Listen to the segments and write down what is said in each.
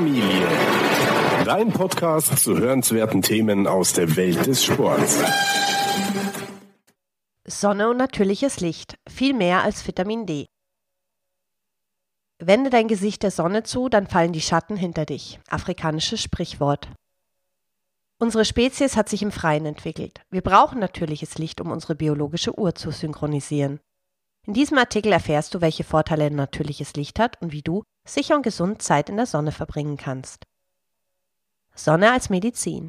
Familie. Dein Podcast zu hörenswerten Themen aus der Welt des Sports. Sonne und natürliches Licht. Viel mehr als Vitamin D. Wende dein Gesicht der Sonne zu, dann fallen die Schatten hinter dich. Afrikanisches Sprichwort. Unsere Spezies hat sich im Freien entwickelt. Wir brauchen natürliches Licht, um unsere biologische Uhr zu synchronisieren. In diesem Artikel erfährst du, welche Vorteile natürliches Licht hat und wie du sicher und gesund Zeit in der Sonne verbringen kannst. Sonne als Medizin.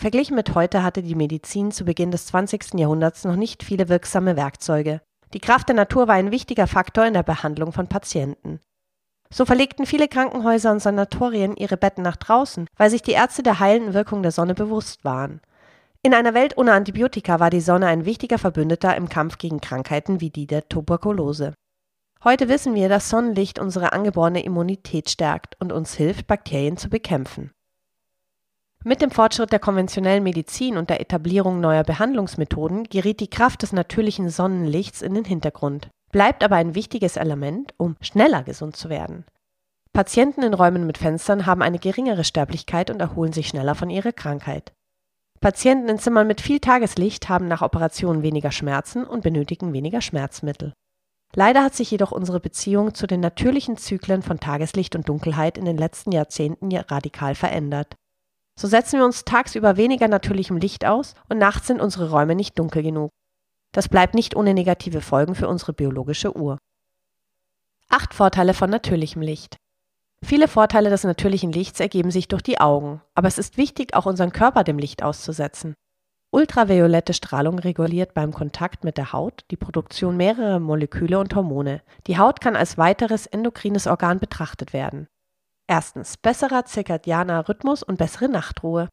Verglichen mit heute hatte die Medizin zu Beginn des 20. Jahrhunderts noch nicht viele wirksame Werkzeuge. Die Kraft der Natur war ein wichtiger Faktor in der Behandlung von Patienten. So verlegten viele Krankenhäuser und Sanatorien ihre Betten nach draußen, weil sich die Ärzte der heilenden Wirkung der Sonne bewusst waren. In einer Welt ohne Antibiotika war die Sonne ein wichtiger Verbündeter im Kampf gegen Krankheiten wie die der Tuberkulose. Heute wissen wir, dass Sonnenlicht unsere angeborene Immunität stärkt und uns hilft, Bakterien zu bekämpfen. Mit dem Fortschritt der konventionellen Medizin und der Etablierung neuer Behandlungsmethoden geriet die Kraft des natürlichen Sonnenlichts in den Hintergrund bleibt aber ein wichtiges Element, um schneller gesund zu werden. Patienten in Räumen mit Fenstern haben eine geringere Sterblichkeit und erholen sich schneller von ihrer Krankheit. Patienten in Zimmern mit viel Tageslicht haben nach Operationen weniger Schmerzen und benötigen weniger Schmerzmittel. Leider hat sich jedoch unsere Beziehung zu den natürlichen Zyklen von Tageslicht und Dunkelheit in den letzten Jahrzehnten radikal verändert. So setzen wir uns tagsüber weniger natürlichem Licht aus und nachts sind unsere Räume nicht dunkel genug. Das bleibt nicht ohne negative Folgen für unsere biologische Uhr. Acht Vorteile von natürlichem Licht. Viele Vorteile des natürlichen Lichts ergeben sich durch die Augen, aber es ist wichtig, auch unseren Körper dem Licht auszusetzen. Ultraviolette Strahlung reguliert beim Kontakt mit der Haut die Produktion mehrerer Moleküle und Hormone. Die Haut kann als weiteres endokrines Organ betrachtet werden. Erstens besserer zirkadianer Rhythmus und bessere Nachtruhe.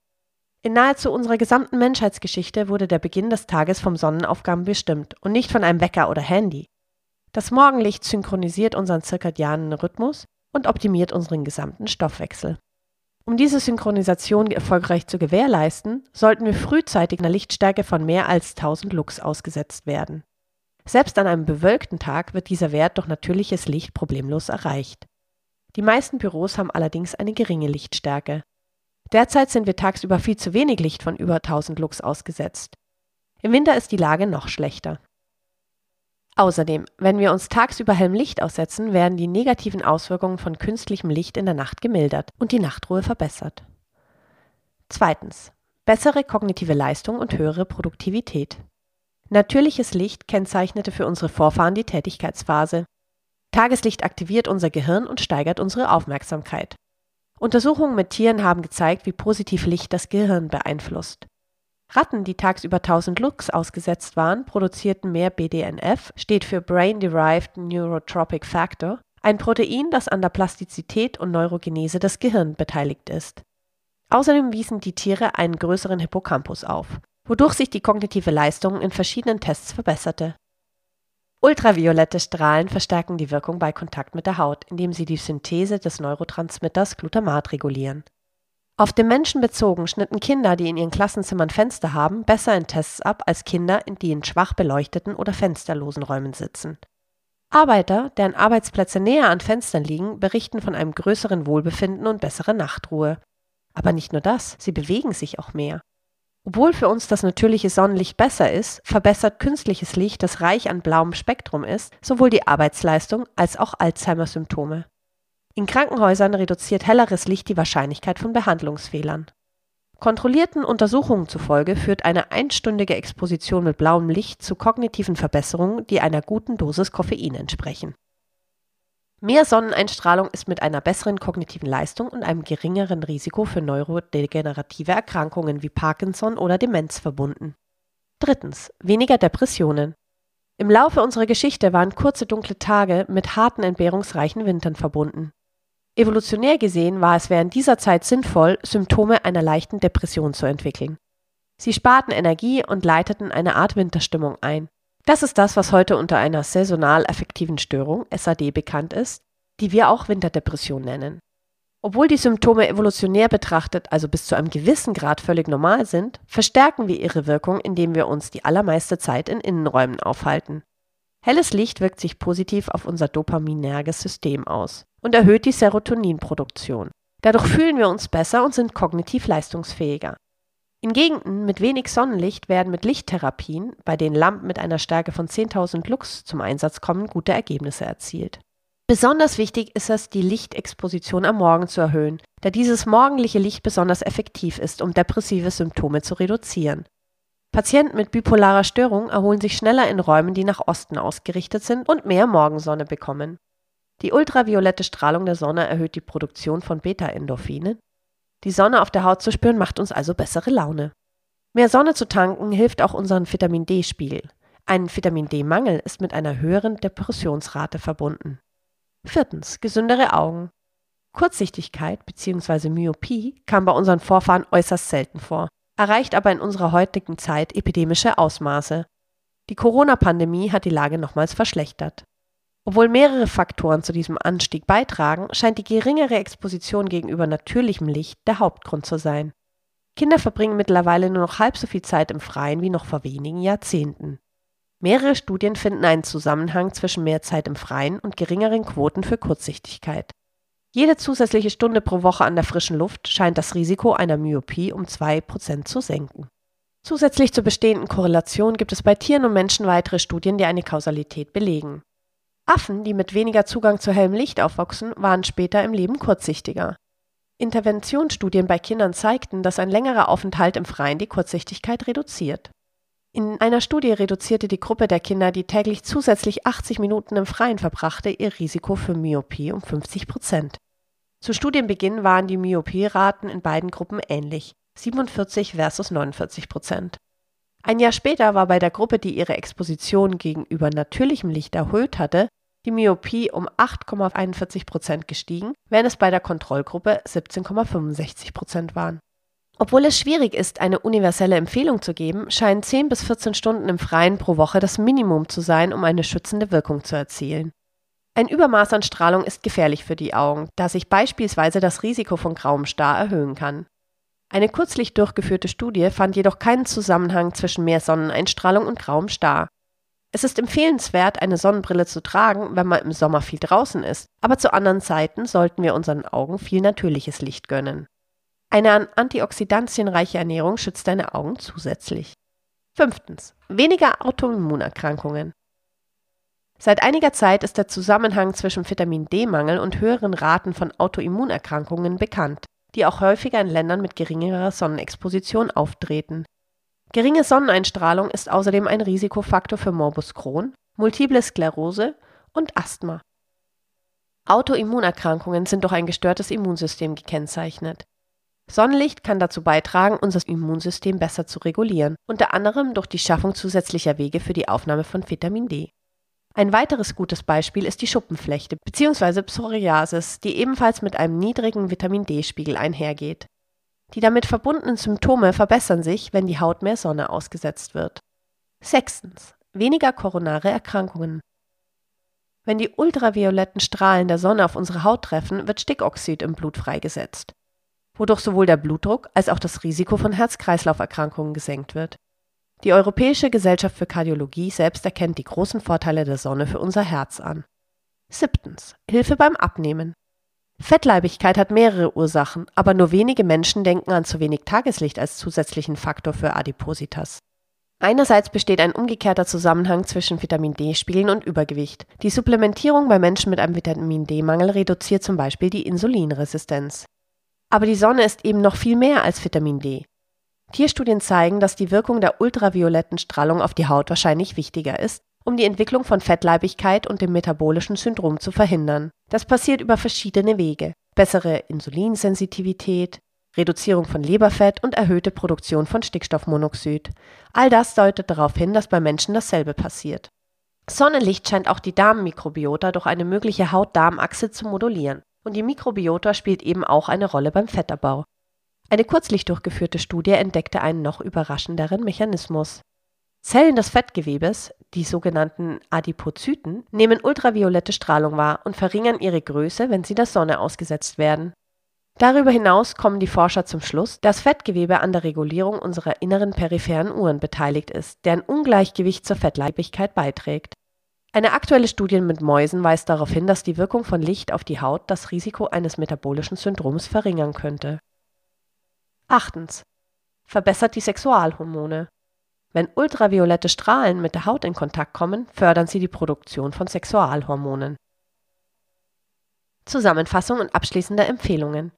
In nahezu unserer gesamten Menschheitsgeschichte wurde der Beginn des Tages vom Sonnenaufgang bestimmt und nicht von einem Wecker oder Handy. Das Morgenlicht synchronisiert unseren zirkadianen Rhythmus und optimiert unseren gesamten Stoffwechsel. Um diese Synchronisation erfolgreich zu gewährleisten, sollten wir frühzeitig einer Lichtstärke von mehr als 1000 Lux ausgesetzt werden. Selbst an einem bewölkten Tag wird dieser Wert durch natürliches Licht problemlos erreicht. Die meisten Büros haben allerdings eine geringe Lichtstärke. Derzeit sind wir tagsüber viel zu wenig Licht von über 1000 Lux ausgesetzt. Im Winter ist die Lage noch schlechter. Außerdem, wenn wir uns tagsüber hellem Licht aussetzen, werden die negativen Auswirkungen von künstlichem Licht in der Nacht gemildert und die Nachtruhe verbessert. Zweitens. Bessere kognitive Leistung und höhere Produktivität. Natürliches Licht kennzeichnete für unsere Vorfahren die Tätigkeitsphase. Tageslicht aktiviert unser Gehirn und steigert unsere Aufmerksamkeit. Untersuchungen mit Tieren haben gezeigt, wie positiv Licht das Gehirn beeinflusst. Ratten, die tagsüber 1000 Lux ausgesetzt waren, produzierten mehr BDNF, steht für Brain Derived Neurotropic Factor, ein Protein, das an der Plastizität und Neurogenese des Gehirns beteiligt ist. Außerdem wiesen die Tiere einen größeren Hippocampus auf, wodurch sich die kognitive Leistung in verschiedenen Tests verbesserte. Ultraviolette Strahlen verstärken die Wirkung bei Kontakt mit der Haut, indem sie die Synthese des Neurotransmitters Glutamat regulieren. Auf den Menschen bezogen schnitten Kinder, die in ihren Klassenzimmern Fenster haben, besser in Tests ab als Kinder, die in schwach beleuchteten oder fensterlosen Räumen sitzen. Arbeiter, deren Arbeitsplätze näher an Fenstern liegen, berichten von einem größeren Wohlbefinden und besserer Nachtruhe. Aber nicht nur das, sie bewegen sich auch mehr. Obwohl für uns das natürliche Sonnenlicht besser ist, verbessert künstliches Licht, das reich an blauem Spektrum ist, sowohl die Arbeitsleistung als auch Alzheimer-Symptome. In Krankenhäusern reduziert helleres Licht die Wahrscheinlichkeit von Behandlungsfehlern. Kontrollierten Untersuchungen zufolge führt eine einstündige Exposition mit blauem Licht zu kognitiven Verbesserungen, die einer guten Dosis Koffein entsprechen. Mehr Sonneneinstrahlung ist mit einer besseren kognitiven Leistung und einem geringeren Risiko für neurodegenerative Erkrankungen wie Parkinson oder Demenz verbunden. Drittens. Weniger Depressionen. Im Laufe unserer Geschichte waren kurze dunkle Tage mit harten entbehrungsreichen Wintern verbunden. Evolutionär gesehen war es während dieser Zeit sinnvoll, Symptome einer leichten Depression zu entwickeln. Sie sparten Energie und leiteten eine Art Winterstimmung ein. Das ist das, was heute unter einer saisonal affektiven Störung, SAD, bekannt ist, die wir auch Winterdepression nennen. Obwohl die Symptome evolutionär betrachtet also bis zu einem gewissen Grad völlig normal sind, verstärken wir ihre Wirkung, indem wir uns die allermeiste Zeit in Innenräumen aufhalten. Helles Licht wirkt sich positiv auf unser dopaminerges System aus und erhöht die Serotoninproduktion. Dadurch fühlen wir uns besser und sind kognitiv leistungsfähiger. In Gegenden mit wenig Sonnenlicht werden mit Lichttherapien, bei denen Lampen mit einer Stärke von 10.000 Lux zum Einsatz kommen, gute Ergebnisse erzielt. Besonders wichtig ist es, die Lichtexposition am Morgen zu erhöhen, da dieses morgendliche Licht besonders effektiv ist, um depressive Symptome zu reduzieren. Patienten mit bipolarer Störung erholen sich schneller in Räumen, die nach Osten ausgerichtet sind und mehr Morgensonne bekommen. Die ultraviolette Strahlung der Sonne erhöht die Produktion von Beta-Endorphinen. Die Sonne auf der Haut zu spüren macht uns also bessere Laune. Mehr Sonne zu tanken hilft auch unseren Vitamin D-Spiegel. Ein Vitamin D-Mangel ist mit einer höheren Depressionsrate verbunden. Viertens. Gesündere Augen. Kurzsichtigkeit bzw. Myopie kam bei unseren Vorfahren äußerst selten vor erreicht aber in unserer heutigen Zeit epidemische Ausmaße. Die Corona-Pandemie hat die Lage nochmals verschlechtert. Obwohl mehrere Faktoren zu diesem Anstieg beitragen, scheint die geringere Exposition gegenüber natürlichem Licht der Hauptgrund zu sein. Kinder verbringen mittlerweile nur noch halb so viel Zeit im Freien wie noch vor wenigen Jahrzehnten. Mehrere Studien finden einen Zusammenhang zwischen mehr Zeit im Freien und geringeren Quoten für Kurzsichtigkeit. Jede zusätzliche Stunde pro Woche an der frischen Luft scheint das Risiko einer Myopie um 2% zu senken. Zusätzlich zur bestehenden Korrelation gibt es bei Tieren und Menschen weitere Studien, die eine Kausalität belegen. Affen, die mit weniger Zugang zu hellem Licht aufwachsen, waren später im Leben kurzsichtiger. Interventionsstudien bei Kindern zeigten, dass ein längerer Aufenthalt im Freien die Kurzsichtigkeit reduziert. In einer Studie reduzierte die Gruppe der Kinder, die täglich zusätzlich 80 Minuten im Freien verbrachte, ihr Risiko für Myopie um 50 Prozent. Zu Studienbeginn waren die Myopie-Raten in beiden Gruppen ähnlich, 47 versus 49 Prozent. Ein Jahr später war bei der Gruppe, die ihre Exposition gegenüber natürlichem Licht erhöht hatte, die Myopie um 8,41 Prozent gestiegen, während es bei der Kontrollgruppe 17,65 Prozent waren. Obwohl es schwierig ist, eine universelle Empfehlung zu geben, scheinen 10 bis 14 Stunden im Freien pro Woche das Minimum zu sein, um eine schützende Wirkung zu erzielen. Ein Übermaß an Strahlung ist gefährlich für die Augen, da sich beispielsweise das Risiko von grauem Star erhöhen kann. Eine kürzlich durchgeführte Studie fand jedoch keinen Zusammenhang zwischen mehr Sonneneinstrahlung und grauem Star. Es ist empfehlenswert, eine Sonnenbrille zu tragen, wenn man im Sommer viel draußen ist, aber zu anderen Zeiten sollten wir unseren Augen viel natürliches Licht gönnen. Eine an Antioxidantien reiche Ernährung schützt deine Augen zusätzlich. Fünftens. Weniger Autoimmunerkrankungen. Seit einiger Zeit ist der Zusammenhang zwischen Vitamin D-Mangel und höheren Raten von Autoimmunerkrankungen bekannt, die auch häufiger in Ländern mit geringerer Sonnenexposition auftreten. Geringe Sonneneinstrahlung ist außerdem ein Risikofaktor für Morbus Crohn, Multiple Sklerose und Asthma. Autoimmunerkrankungen sind durch ein gestörtes Immunsystem gekennzeichnet. Sonnenlicht kann dazu beitragen, unser Immunsystem besser zu regulieren, unter anderem durch die Schaffung zusätzlicher Wege für die Aufnahme von Vitamin D. Ein weiteres gutes Beispiel ist die Schuppenflechte bzw. Psoriasis, die ebenfalls mit einem niedrigen Vitamin D-Spiegel einhergeht. Die damit verbundenen Symptome verbessern sich, wenn die Haut mehr Sonne ausgesetzt wird. Sechstens. Weniger koronare Erkrankungen. Wenn die ultravioletten Strahlen der Sonne auf unsere Haut treffen, wird Stickoxid im Blut freigesetzt wodurch sowohl der Blutdruck als auch das Risiko von Herz-Kreislauf-Erkrankungen gesenkt wird. Die Europäische Gesellschaft für Kardiologie selbst erkennt die großen Vorteile der Sonne für unser Herz an. Siebtens. Hilfe beim Abnehmen. Fettleibigkeit hat mehrere Ursachen, aber nur wenige Menschen denken an zu wenig Tageslicht als zusätzlichen Faktor für Adipositas. Einerseits besteht ein umgekehrter Zusammenhang zwischen Vitamin D-Spiegeln und Übergewicht. Die Supplementierung bei Menschen mit einem Vitamin D-Mangel reduziert zum Beispiel die Insulinresistenz. Aber die Sonne ist eben noch viel mehr als Vitamin D. Tierstudien zeigen, dass die Wirkung der ultravioletten Strahlung auf die Haut wahrscheinlich wichtiger ist, um die Entwicklung von Fettleibigkeit und dem metabolischen Syndrom zu verhindern. Das passiert über verschiedene Wege. Bessere Insulinsensitivität, Reduzierung von Leberfett und erhöhte Produktion von Stickstoffmonoxid. All das deutet darauf hin, dass bei Menschen dasselbe passiert. Sonnenlicht scheint auch die Darmmikrobiota durch eine mögliche Haut-Darm-Achse zu modulieren. Und die Mikrobiota spielt eben auch eine Rolle beim Fettabbau. Eine kürzlich durchgeführte Studie entdeckte einen noch überraschenderen Mechanismus. Zellen des Fettgewebes, die sogenannten Adipozyten, nehmen ultraviolette Strahlung wahr und verringern ihre Größe, wenn sie der Sonne ausgesetzt werden. Darüber hinaus kommen die Forscher zum Schluss, dass Fettgewebe an der Regulierung unserer inneren peripheren Uhren beteiligt ist, deren Ungleichgewicht zur Fettleibigkeit beiträgt. Eine aktuelle Studie mit Mäusen weist darauf hin, dass die Wirkung von Licht auf die Haut das Risiko eines metabolischen Syndroms verringern könnte. Achtens. Verbessert die Sexualhormone. Wenn ultraviolette Strahlen mit der Haut in Kontakt kommen, fördern sie die Produktion von Sexualhormonen. Zusammenfassung und abschließende Empfehlungen.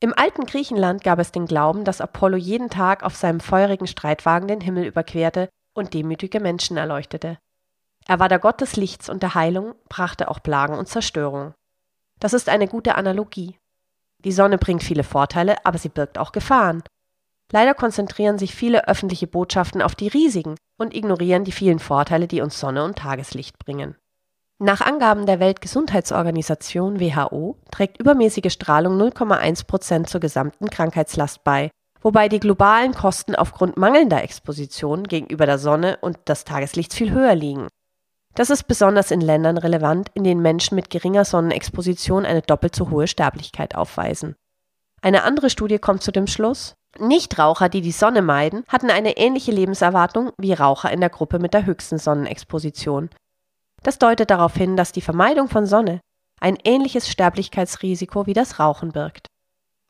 Im alten Griechenland gab es den Glauben, dass Apollo jeden Tag auf seinem feurigen Streitwagen den Himmel überquerte und demütige Menschen erleuchtete. Er war der Gott des Lichts und der Heilung, brachte auch Plagen und Zerstörung. Das ist eine gute Analogie. Die Sonne bringt viele Vorteile, aber sie birgt auch Gefahren. Leider konzentrieren sich viele öffentliche Botschaften auf die Risiken und ignorieren die vielen Vorteile, die uns Sonne und Tageslicht bringen. Nach Angaben der Weltgesundheitsorganisation WHO trägt übermäßige Strahlung 0,1 Prozent zur gesamten Krankheitslast bei, wobei die globalen Kosten aufgrund mangelnder Exposition gegenüber der Sonne und des Tageslichts viel höher liegen. Das ist besonders in Ländern relevant, in denen Menschen mit geringer Sonnenexposition eine doppelt so hohe Sterblichkeit aufweisen. Eine andere Studie kommt zu dem Schluss, Nichtraucher, die die Sonne meiden, hatten eine ähnliche Lebenserwartung wie Raucher in der Gruppe mit der höchsten Sonnenexposition. Das deutet darauf hin, dass die Vermeidung von Sonne ein ähnliches Sterblichkeitsrisiko wie das Rauchen birgt.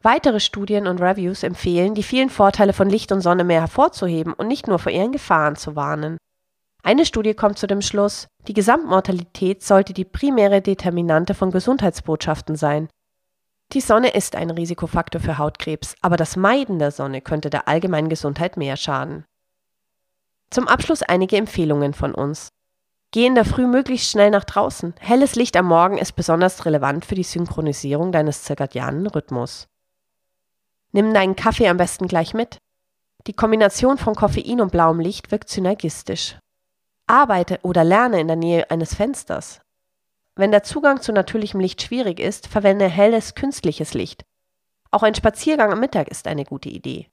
Weitere Studien und Reviews empfehlen, die vielen Vorteile von Licht und Sonne mehr hervorzuheben und nicht nur vor ihren Gefahren zu warnen. Eine Studie kommt zu dem Schluss, die Gesamtmortalität sollte die primäre Determinante von Gesundheitsbotschaften sein. Die Sonne ist ein Risikofaktor für Hautkrebs, aber das Meiden der Sonne könnte der allgemeinen Gesundheit mehr schaden. Zum Abschluss einige Empfehlungen von uns. Geh in der Früh möglichst schnell nach draußen. Helles Licht am Morgen ist besonders relevant für die Synchronisierung deines zirkadianen Rhythmus. Nimm deinen Kaffee am besten gleich mit. Die Kombination von Koffein und blauem Licht wirkt synergistisch. Arbeite oder lerne in der Nähe eines Fensters. Wenn der Zugang zu natürlichem Licht schwierig ist, verwende helles künstliches Licht. Auch ein Spaziergang am Mittag ist eine gute Idee.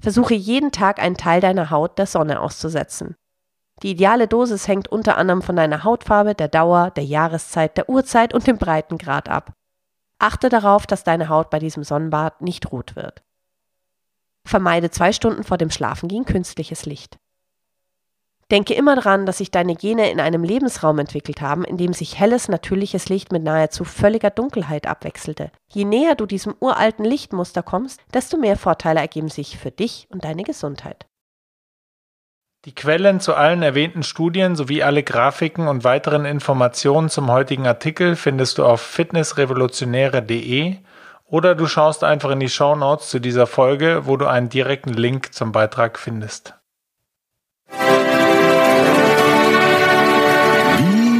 Versuche jeden Tag einen Teil deiner Haut der Sonne auszusetzen. Die ideale Dosis hängt unter anderem von deiner Hautfarbe, der Dauer, der Jahreszeit, der Uhrzeit und dem Breitengrad ab. Achte darauf, dass deine Haut bei diesem Sonnenbad nicht rot wird. Vermeide zwei Stunden vor dem Schlafengehen künstliches Licht. Denke immer daran, dass sich deine Gene in einem Lebensraum entwickelt haben, in dem sich helles, natürliches Licht mit nahezu völliger Dunkelheit abwechselte. Je näher du diesem uralten Lichtmuster kommst, desto mehr Vorteile ergeben sich für dich und deine Gesundheit. Die Quellen zu allen erwähnten Studien sowie alle Grafiken und weiteren Informationen zum heutigen Artikel findest du auf fitnessrevolutionäre.de oder du schaust einfach in die Show Notes zu dieser Folge, wo du einen direkten Link zum Beitrag findest.